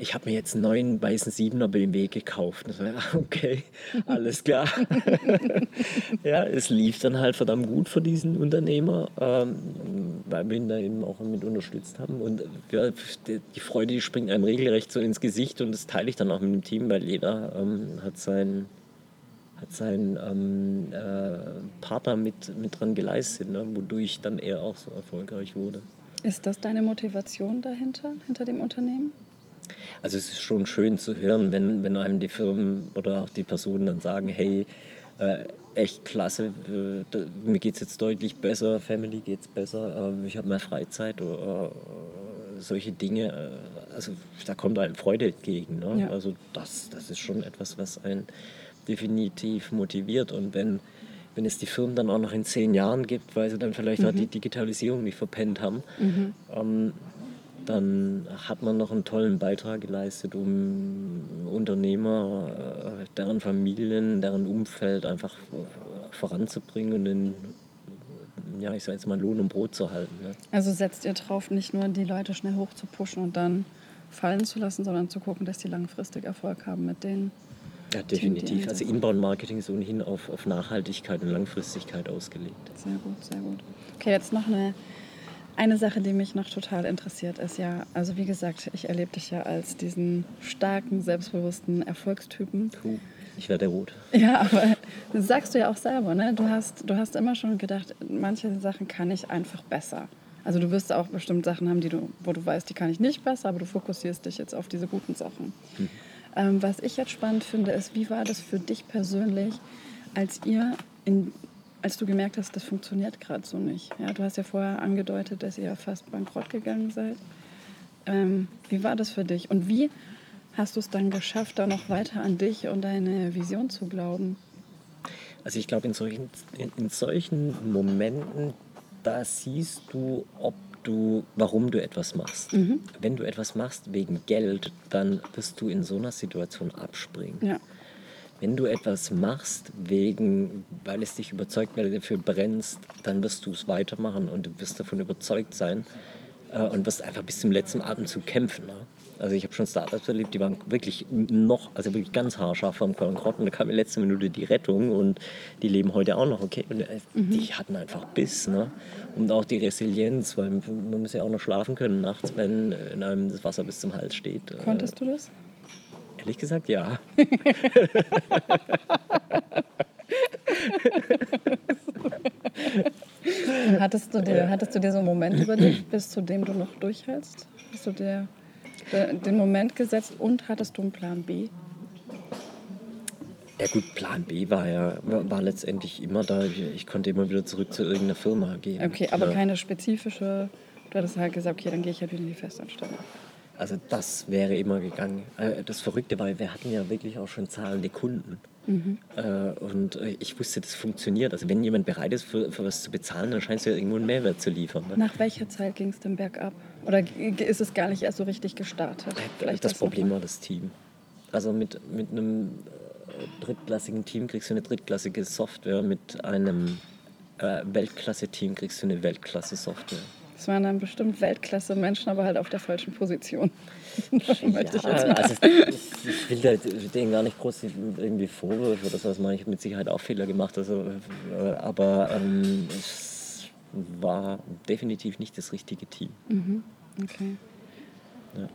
Ich habe mir jetzt einen neuen weißen Siebener BMW gekauft. (laughs) Okay, alles klar. (laughs) ja, es lief dann halt verdammt gut für diesen Unternehmer, ähm, weil wir ihn da eben auch mit unterstützt haben. Und ja, die Freude, die springt einem regelrecht so ins Gesicht und das teile ich dann auch mit dem Team, weil jeder ähm, hat seinen hat seinen ähm, äh, Partner mit, mit dran geleistet, ne? wodurch dann er auch so erfolgreich wurde. Ist das deine Motivation dahinter, hinter dem Unternehmen? Also es ist schon schön zu hören, wenn, wenn einem die Firmen oder auch die Personen dann sagen, hey, äh, echt klasse, äh, mir geht es jetzt deutlich besser, Family geht es besser, äh, ich habe mehr Freizeit oder äh, solche Dinge. Äh, also da kommt einem Freude entgegen. Ne? Ja. Also das, das ist schon etwas, was einen definitiv motiviert. Und wenn, wenn es die Firmen dann auch noch in zehn Jahren gibt, weil sie dann vielleicht mhm. auch die Digitalisierung nicht verpennt haben, mhm. ähm, dann hat man noch einen tollen Beitrag geleistet, um Unternehmer, äh, deren Familien, deren Umfeld einfach voranzubringen und den, ja, ich sage jetzt mal, Lohn und Brot zu halten. Ne? Also setzt ihr drauf, nicht nur die Leute schnell hoch zu pushen und dann fallen zu lassen, sondern zu gucken, dass die langfristig Erfolg haben mit denen. Ja, definitiv. Also Inbound-Marketing ist ohnehin auf, auf Nachhaltigkeit und Langfristigkeit ausgelegt. Sehr gut, sehr gut. Okay, jetzt noch eine eine Sache, die mich noch total interessiert, ist ja, also wie gesagt, ich erlebe dich ja als diesen starken, selbstbewussten Erfolgstypen. Puh, ich werde rot. Ja, aber das sagst du ja auch selber, ne? Du hast, du hast immer schon gedacht, manche Sachen kann ich einfach besser. Also du wirst auch bestimmt Sachen haben, die du, wo du weißt, die kann ich nicht besser, aber du fokussierst dich jetzt auf diese guten Sachen. Hm. Ähm, was ich jetzt spannend finde, ist, wie war das für dich persönlich, als ihr in als du gemerkt hast, das funktioniert gerade so nicht. Ja, du hast ja vorher angedeutet, dass ihr fast bankrott gegangen seid. Ähm, wie war das für dich? Und wie hast du es dann geschafft, da noch weiter an dich und deine Vision zu glauben? Also ich glaube, in solchen, in, in solchen Momenten, da siehst du, ob du, warum du etwas machst. Mhm. Wenn du etwas machst wegen Geld, dann wirst du in so einer Situation abspringen. Ja. Wenn du etwas machst, wegen, weil es dich überzeugt, weil du dafür brennst, dann wirst du es weitermachen und du wirst davon überzeugt sein äh, und wirst einfach bis zum letzten Atemzug kämpfen. Ne? Also ich habe schon Startups erlebt, die waren wirklich noch, also wirklich ganz haarscharf vom Bankrott und da kam in letzter Minute die Rettung und die leben heute auch noch okay. Und äh, mhm. die hatten einfach Biss ne? und auch die Resilienz, weil man muss ja auch noch schlafen können nachts, wenn in einem das Wasser bis zum Hals steht. Konntest du das? Ehrlich gesagt, ja. (laughs) hattest, du dir, hattest du dir so einen Moment über dich, bis zu dem du noch durchhältst? Hast du dir den Moment gesetzt und hattest du einen Plan B? Ja gut, Plan B war ja war letztendlich immer da. Ich konnte immer wieder zurück zu irgendeiner Firma gehen. Okay, aber ja. keine spezifische. Du hattest halt gesagt, okay, dann gehe ich halt wieder in die Festanstellung. Also das wäre immer gegangen. Äh, das Verrückte war, wir hatten ja wirklich auch schon zahlende Kunden. Mhm. Äh, und äh, ich wusste, das funktioniert. Also wenn jemand bereit ist, für, für was zu bezahlen, dann scheint es ja irgendwo einen Mehrwert zu liefern. Ne? Nach welcher Zeit ging es denn bergab? Oder ist es gar nicht erst so richtig gestartet? Vielleicht das, das Problem war das Team. Also mit, mit einem drittklassigen Team kriegst du eine drittklassige Software, mit einem Weltklasse-Team kriegst du eine Weltklasse-Software. Das waren dann bestimmt Weltklasse-Menschen, aber halt auf der falschen Position. (laughs) (laughs) ja, also (laughs) ich will denen gar nicht groß irgendwie Vorwürfe oder so, das meine ich mit Sicherheit auch Fehler gemacht. Also, aber ähm, es war definitiv nicht das richtige Team. Mhm. Okay. Ja.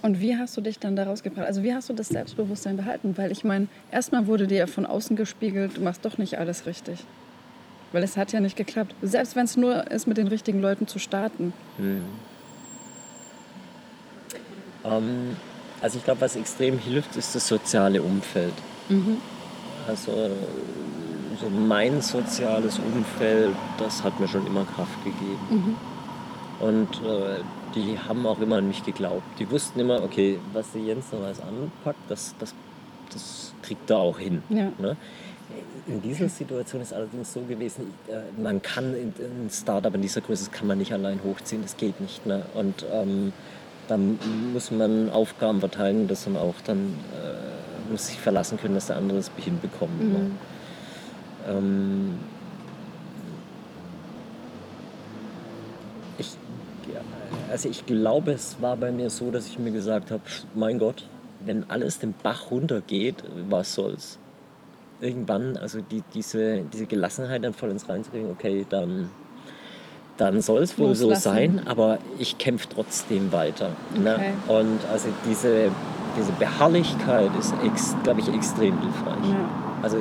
Und wie hast du dich dann daraus gebracht? Also wie hast du das Selbstbewusstsein behalten? Weil ich meine, erstmal wurde dir ja von außen gespiegelt, du machst doch nicht alles richtig. Weil es hat ja nicht geklappt. Selbst wenn es nur ist, mit den richtigen Leuten zu starten. Mhm. Ähm, also ich glaube, was extrem hilft, ist das soziale Umfeld. Mhm. Also so mein soziales Umfeld, das hat mir schon immer Kraft gegeben. Mhm. Und äh, die haben auch immer an mich geglaubt. Die wussten immer, okay, was der Jens da was anpackt, das, das, das kriegt er auch hin. Ja. Ne? In dieser Situation ist allerdings so gewesen, äh, man kann ein Startup in dieser Größe kann man nicht allein hochziehen, das geht nicht. Ne? Und ähm, dann muss man Aufgaben verteilen, dass man auch dann äh, muss sich verlassen können, dass der andere es hinbekommt. Ne? Mhm. Ne? Ähm, ich, also ich glaube, es war bei mir so, dass ich mir gesagt habe, mein Gott, wenn alles den Bach runtergeht, was soll's? Irgendwann, also die, diese, diese Gelassenheit dann voll ins reinzukriegen, okay, dann, dann soll es wohl so sein, aber ich kämpfe trotzdem weiter. Ne? Okay. Ne? Und also diese, diese Beharrlichkeit ist, glaube ich, extrem hilfreich. Ja. Also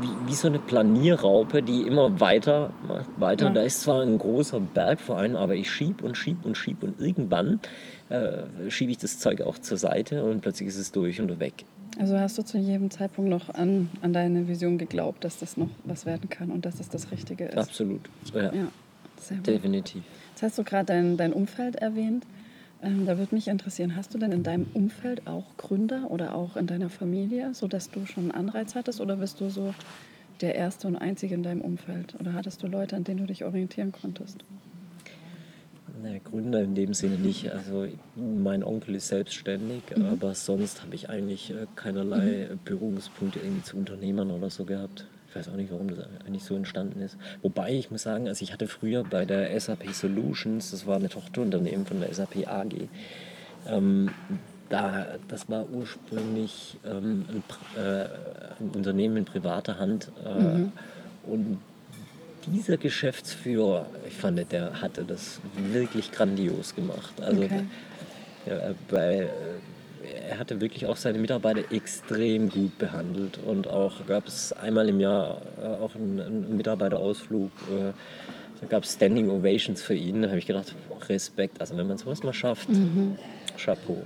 wie, wie so eine Planierraupe, die immer weiter macht, weiter. Ja. Da ist zwar ein großer Berg vor allem, aber ich schieb und schieb und schieb und irgendwann äh, schiebe ich das Zeug auch zur Seite und plötzlich ist es durch und weg. Also hast du zu jedem Zeitpunkt noch an, an deine Vision geglaubt, dass das noch was werden kann und dass es das Richtige ist? Absolut, ja. ja sehr gut. Definitiv. Jetzt hast du gerade dein, dein Umfeld erwähnt. Ähm, da würde mich interessieren, hast du denn in deinem Umfeld auch Gründer oder auch in deiner Familie, sodass du schon einen Anreiz hattest oder bist du so der Erste und Einzige in deinem Umfeld? Oder hattest du Leute, an denen du dich orientieren konntest? Ne, Gründer in dem Sinne nicht. Also mein Onkel ist selbstständig, mhm. aber sonst habe ich eigentlich äh, keinerlei mhm. Berührungspunkte irgendwie zu Unternehmern oder so gehabt. Ich weiß auch nicht, warum das eigentlich so entstanden ist. Wobei ich muss sagen, also ich hatte früher bei der SAP Solutions, das war eine Tochterunternehmen von der SAP AG, ähm, da, das war ursprünglich ähm, ein, äh, ein, Unternehmen in privater Hand äh, mhm. und dieser Geschäftsführer, ich fand, der hatte das wirklich grandios gemacht. Also, okay. ja, weil äh, er hatte wirklich auch seine Mitarbeiter extrem gut behandelt und auch gab es einmal im Jahr äh, auch einen, einen Mitarbeiterausflug. Äh, da gab es Standing Ovations für ihn. Da habe ich gedacht, Respekt. Also wenn man sowas mal schafft, mhm. Chapeau.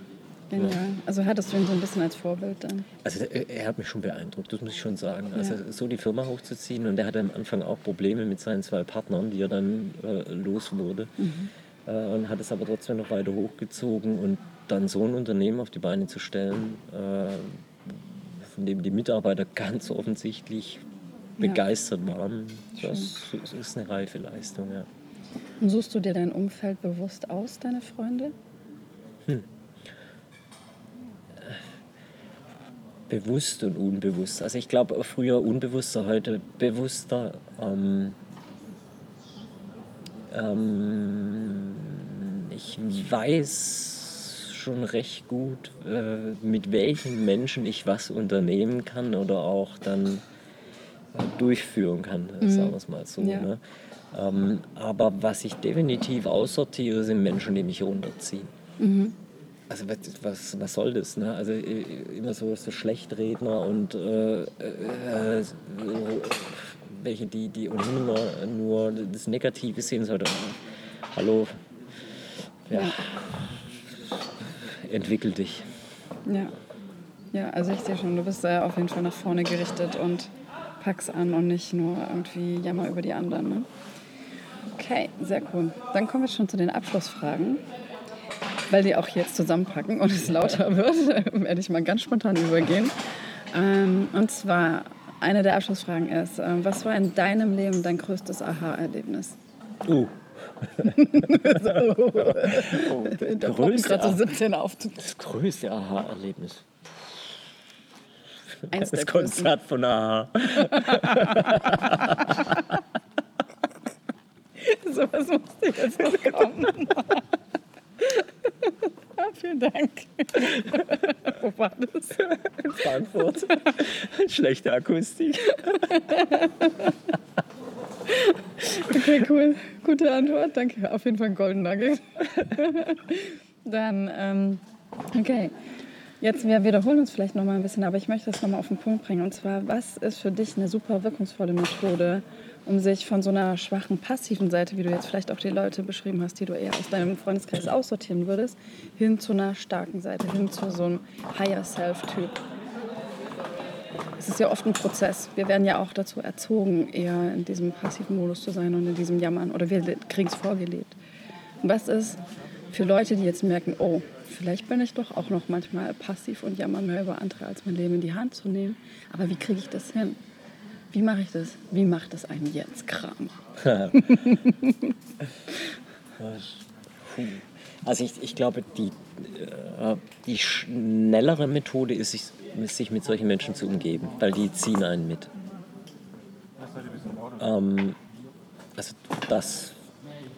Genial. Ja. Also hattest du ihn so ein bisschen als Vorbild dann? Also er hat mich schon beeindruckt, das muss ich schon sagen. Also so die Firma hochzuziehen und er hatte am Anfang auch Probleme mit seinen zwei Partnern, die er dann äh, los wurde. Mhm. äh, und hat es aber trotzdem noch weiter hochgezogen und dann so ein Unternehmen auf die Beine zu stellen, äh, von dem die Mitarbeiter ganz offensichtlich Ja. begeistert waren, das, das ist eine reife Leistung, ja. Und suchst du dir dein Umfeld bewusst aus, deine Freunde? Bewusst und unbewusst. Also ich glaube früher unbewusster, heute bewusster. Ähm, ähm, ich weiß schon recht gut, äh, mit welchen Menschen ich was unternehmen kann oder auch dann äh, durchführen kann, sagen wir es mal so. Ja. Ne? Ähm, aber was ich definitiv aussortiere, sind Menschen, die mich runterziehen. Also was, was, was soll das? Ne? Also äh, immer so, so Schlechtredner und äh, äh, welche, die, die ohnehin nur, nur das Negative sehen sollten. Hallo, ja, entwickel dich. Ja. Ja, also ich sehe schon, du bist äh, auf jeden Fall nach vorne gerichtet und pack's an und nicht nur irgendwie jammer über die anderen. Ne? Okay, sehr cool. Dann kommen wir schon zu den Abschlussfragen. Weil die auch jetzt zusammenpacken und es lauter wird, (laughs) werde ich mal ganz spontan übergehen. Ähm, und zwar, eine der Abschlussfragen ist, ähm, was war in deinem Leben dein größtes Aha-Erlebnis? Uh, Da poppen größte gerade so Aha- 17 auf. das größte Aha-Erlebnis. Eins Das Konzert von Aha. (laughs) So was musste jetzt noch kommen. (laughs) ja, vielen Dank. (laughs) Wo war das? in Frankfurt. Schlechte Akustik. Okay, cool. Gute Antwort. Danke. Auf jeden Fall ein Golden Nugget. Dann, ähm, okay. Jetzt, wir wiederholen uns vielleicht noch mal ein bisschen, aber ich möchte das noch mal auf den Punkt bringen. Und zwar, was ist für dich eine super wirkungsvolle Methode, um sich von so einer schwachen, passiven Seite, wie du jetzt vielleicht auch die Leute beschrieben hast, die du eher aus deinem Freundeskreis aussortieren würdest, hin zu einer starken Seite, hin zu so einem Higher-Self-Typ? Es ist ja oft ein Prozess. Wir werden ja auch dazu erzogen, eher in diesem passiven Modus zu sein und in diesem Jammern. Oder wir kriegen es vorgelebt. Und was ist für Leute, die jetzt merken, oh, vielleicht bin ich doch auch noch manchmal passiv und jammer mehr über andere, als mein Leben in die Hand zu nehmen. Aber wie kriege ich das hin? Wie mache ich das? Wie macht das ein Jens Kramer? (laughs) Also ich, ich glaube, die, äh, die schnellere Methode ist, sich, mit solchen Menschen zu umgeben, weil die ziehen einen mit. Ähm, also das,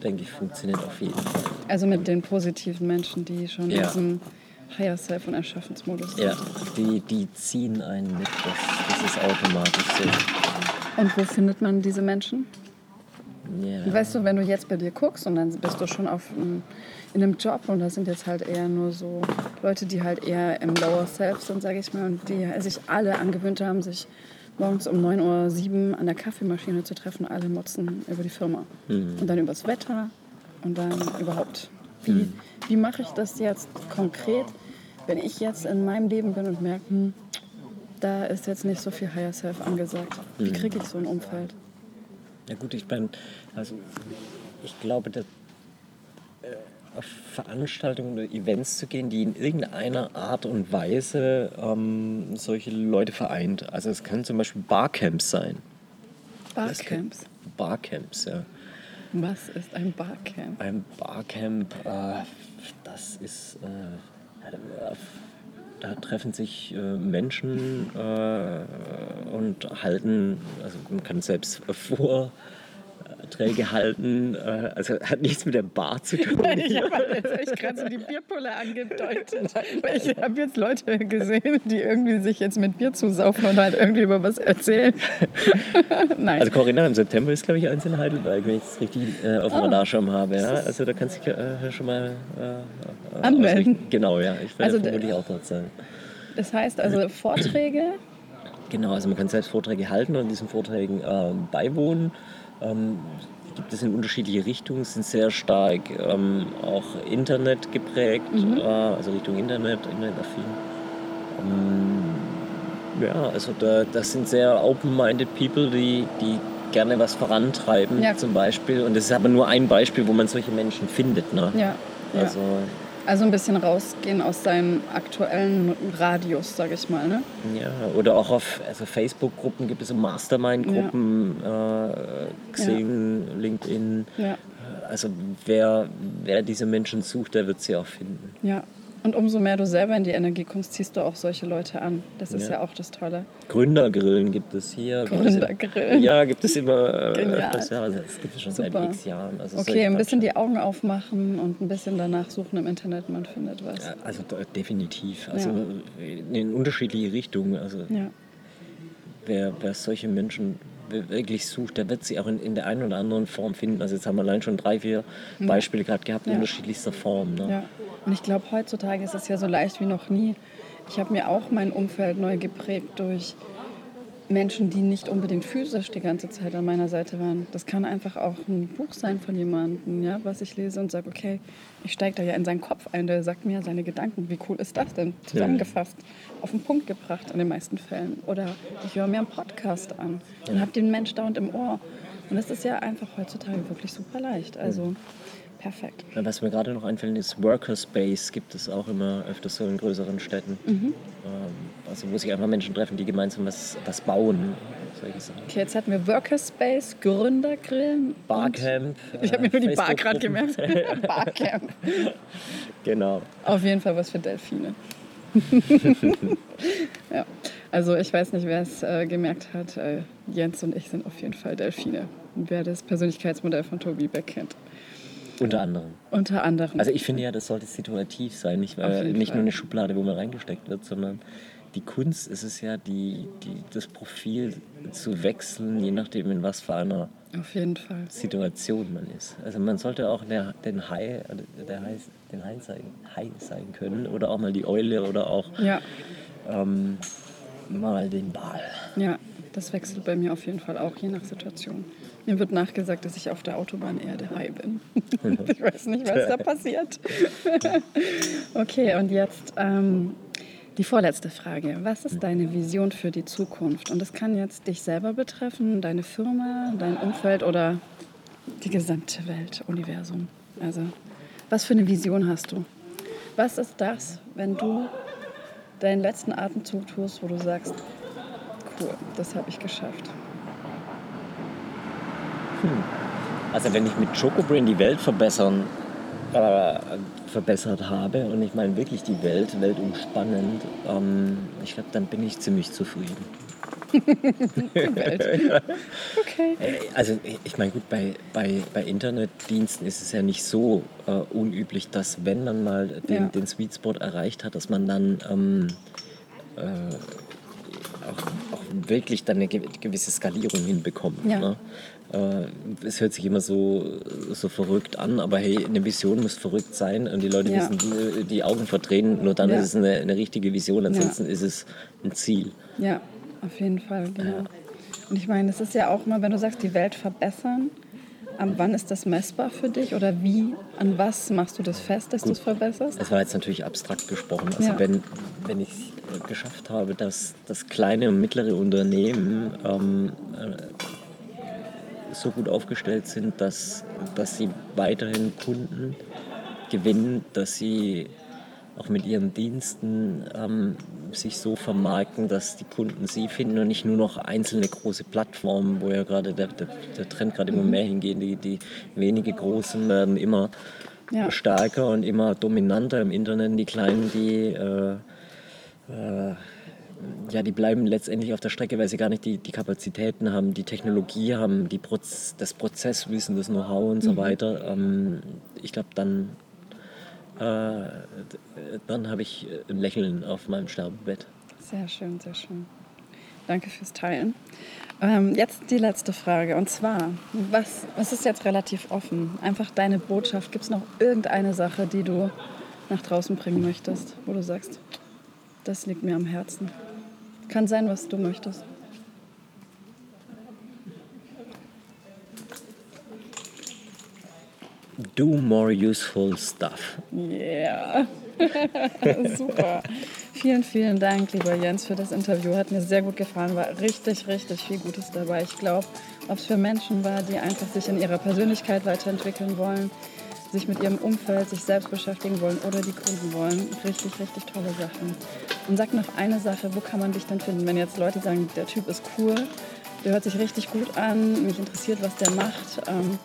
denke ich, funktioniert auf jeden Fall. Also mit den positiven Menschen, die schon in Ja. diesem Higher Self und Erschaffensmodus sind. Ja, die, die ziehen einen mit, das, das ist automatisch so. Und wo findet man diese Menschen? Ja. Weißt du, wenn du jetzt bei dir guckst und dann bist du schon auf einem, in einem Job und das sind jetzt halt eher nur so Leute, die halt eher im Lower Self sind, sage ich mal, und die sich alle angewöhnt haben, sich morgens um 9.07 Uhr an der Kaffeemaschine zu treffen, alle motzen über die Firma. Und dann übers Wetter und dann überhaupt. Wie, wie mache ich das jetzt konkret, wenn ich jetzt in meinem Leben bin und merke, hm, da ist jetzt nicht so viel Higher Self angesagt. Wie kriege ich so ein Umfeld? Ja gut, ich bin, also ich glaube, dass, äh, auf Veranstaltungen oder Events zu gehen, die in irgendeiner Art und Weise ähm, solche Leute vereint. Also es können zum Beispiel Barcamps sein. Barcamps. Barcamps, ja. Was ist ein Barcamp? Ein Barcamp, äh, das ist, äh, da treffen sich äh, Menschen äh, und halten, also man kann selbst (laughs) Vorträge halten, äh, also hat nichts mit der Bar zu tun. (laughs) Ich habe jetzt echt gerade so die Bierpulle angedeutet. Ich habe jetzt Leute gesehen, die irgendwie sich jetzt mit Bier zusaufen und halt irgendwie über was erzählen. (laughs) Nein. Also Corinna, im September ist, glaube ich, eins in Heidelberg, wenn ich das richtig äh, auf dem Radarschirm habe. Ja? Also da kannst du äh, schon mal äh, äh, Anmelden. ausrichten. Genau, ja. Ich werde Also, vermutlich auch dort sein. Das heißt also Vorträge. Genau, also man kann selbst Vorträge halten und diesen Vorträgen ähm, beiwohnen. Ähm, gibt es in unterschiedliche Richtungen, sind sehr stark ähm, auch Internet geprägt, äh, also Richtung Internet, Internetaffin. Ähm, ja, also da, das sind sehr open-minded people, die, die gerne was vorantreiben, Ja. zum Beispiel. Und das ist aber nur ein Beispiel, wo man solche Menschen findet. Ne? Ja, ja. Also, Also ein bisschen rausgehen aus seinem aktuellen Radius, sage ich mal. Ne? ja. Oder auch auf also Facebook-Gruppen gibt es so Mastermind-Gruppen, äh, Xing, LinkedIn. Ja, Also wer, wer diese Menschen sucht, der wird sie auch finden. ja. Und umso mehr du selber in die Energie kommst, ziehst du auch solche Leute an. Das ist ja, Ja. auch das Tolle. Gründergrillen gibt es hier. Gründergrillen. Ja, gibt es immer. äh, (laughs) Genial. öfters, ja, das gibt es schon Super. seit x Jahren. Also Okay, ein bisschen die Augen aufmachen und ein bisschen danach suchen im Internet, man findet was. Ja, Also de- definitiv. Also Ja. in unterschiedliche Richtungen. Also wer, wer solche Menschen wi- wirklich sucht, der wird sie auch in, in der einen oder anderen Form finden. Also jetzt haben wir allein schon drei, vier Beispiele gerade gehabt, in Ja. unterschiedlichster Form. Ne? ja. Und ich glaube, heutzutage ist es ja so leicht wie noch nie. Ich habe mir auch mein Umfeld neu geprägt durch Menschen, die nicht unbedingt physisch die ganze Zeit an meiner Seite waren. Das kann einfach auch ein Buch sein von jemandem, ja, was ich lese und sage, okay, ich steige da ja in seinen Kopf ein, der sagt mir seine Gedanken. Wie cool ist das denn? Zusammengefasst, auf den Punkt gebracht in den meisten Fällen. Oder ich höre mir einen Podcast an und habe den Mensch dauernd im Ohr. Und das ist ja einfach heutzutage wirklich super leicht. Also perfekt. Ja, Was mir gerade noch einfällt, ist Workerspace gibt es auch immer öfters so in größeren Städten. Mhm. Ähm, also wo sich einfach Menschen treffen, die gemeinsam was, was bauen. Okay, jetzt hatten wir Workerspace, Gründergrillen. Barcamp. Ich habe mir nur die Bar gerade Facebook-Gruppen. gemerkt. (laughs) Barcamp. Genau. Auf jeden Fall was für Delfine. (laughs) ja, also ich weiß nicht, wer es äh, gemerkt hat. Äh, Jens und ich sind auf jeden Fall Delfine. Wer das Persönlichkeitsmodell von Tobi Beck kennt. Unter anderem. Unter anderem. Also ich finde ja, das sollte situativ sein, nicht, weil, nicht Fall. nur eine Schublade, wo man reingesteckt wird, sondern die Kunst ist es ja, die, die, das Profil zu wechseln, je nachdem, in was für einer auf jeden Fall. Situation man ist. Also man sollte auch der, den, Hai, äh, der Hai, den Hai, sein, Hai sein können oder auch mal die Eule oder auch Ja, ähm, mal den Ball. ja, das wechselt bei mir auf jeden Fall auch, je nach Situation. Mir wird nachgesagt, dass ich auf der Autobahn eher der Hai bin. (laughs) ich weiß nicht, was da passiert. (laughs) okay, und jetzt ähm, die vorletzte Frage. Was ist deine Vision für die Zukunft? Und das kann jetzt dich selber betreffen, deine Firma, dein Umfeld oder die gesamte Welt, Universum. Also, was für eine Vision hast du? Was ist das, wenn du deinen letzten Atemzug tust, wo du sagst, cool, das habe ich geschafft? Also wenn ich mit Chocobrain die Welt verbessern, äh, verbessert habe und ich meine wirklich die Welt, weltumspannend, ähm, ich glaube, dann bin ich ziemlich zufrieden. (laughs) Okay. Also ich- meine gut, bei, bei, bei Internetdiensten ist es ja nicht so äh, unüblich, dass wenn man mal den, Ja. den Sweet Spot erreicht hat, dass man dann ähm, äh, auch, auch wirklich dann eine ge- gewisse Skalierung hinbekommt. Ja. Ne? Äh, es hört sich immer so, so verrückt an, aber hey, eine Vision muss verrückt sein und die Leute Ja. müssen die, Augen verdrehen, nur dann Ja. ist es eine, eine richtige Vision, ansonsten ist es ein Ziel. Ja, auf jeden Fall, genau. Und ich meine, es ist ja auch mal, wenn du sagst, die Welt verbessern, an wann ist das messbar für dich oder wie, an was machst du das fest, dass du es verbesserst? Es war jetzt natürlich abstrakt gesprochen. Also Ja. wenn, wenn ich es geschafft habe, dass das kleine und mittlere Unternehmen ähm, äh, so gut aufgestellt sind, dass, dass sie weiterhin Kunden gewinnen, dass sie auch mit ihren Diensten ähm, sich so vermarkten, dass die Kunden sie finden und nicht nur noch einzelne große Plattformen, wo ja gerade der, der, der Trend gerade immer mehr hingeht. Die, die wenige Großen werden immer Ja. stärker und immer dominanter im Internet. Die Kleinen, die, äh, äh, ja, die bleiben letztendlich auf der Strecke, weil sie gar nicht die, die Kapazitäten haben, die Technologie haben, die Proz das Prozesswissen, das Know-how und so weiter. Ähm, ich glaube, dann, dann habe ich ein Lächeln auf meinem Sterbebett. Sehr schön, sehr schön. Danke fürs Teilen. Ähm, jetzt die letzte Frage und zwar, was, es ist jetzt relativ offen, einfach deine Botschaft. Gibt es noch irgendeine Sache, die du nach draußen bringen möchtest, wo du sagst, das liegt mir am Herzen? Kann sein, was du möchtest. Do more useful stuff. Yeah. (laughs) Super. Vielen, vielen Dank, lieber Jens, für das Interview. Hat mir sehr gut gefallen, war richtig, richtig viel Gutes dabei. Ich glaube, ob es für Menschen war, die einfach sich in ihrer Persönlichkeit weiterentwickeln wollen, sich mit ihrem Umfeld, sich selbst beschäftigen wollen oder die Kunden wollen. Richtig, richtig tolle Sachen. Und sag noch eine Sache, wo kann man dich denn finden, wenn jetzt Leute sagen, der Typ ist cool, der hört sich richtig gut an, mich interessiert, was der macht. Ähm,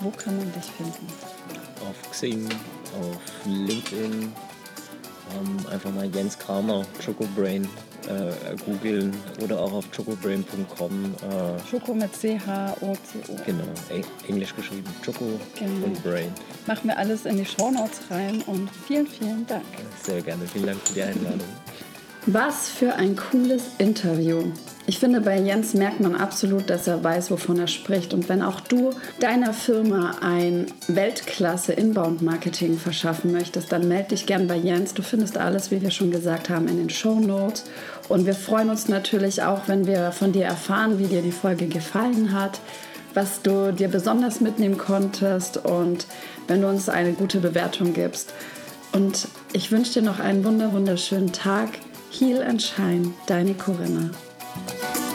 wo kann man dich finden? Auf Xing, auf LinkedIn, ähm, einfach mal Jens Kramer, Chocobrain äh, googeln oder auch auf chocobrain.com. Äh, Choco mit C-H-O-C-O. Genau, englisch geschrieben. Choco genau. und Brain. Machen wir alles in die Shownotes rein und vielen, vielen Dank. Sehr gerne. Vielen Dank für die Einladung. Was für ein cooles Interview. Ich finde, bei Jens merkt man absolut, dass er weiß, wovon er spricht. Und wenn auch du deiner Firma ein Weltklasse-Inbound-Marketing verschaffen möchtest, dann melde dich gern bei Jens. Du findest alles, wie wir schon gesagt haben, in den Show Notes. Und wir freuen uns natürlich auch, wenn wir von dir erfahren, wie dir die Folge gefallen hat, was du dir besonders mitnehmen konntest und wenn du uns eine gute Bewertung gibst. Und ich wünsche dir noch einen wunderschönen Tag. Heal and Shine, deine Corinna. Thank you.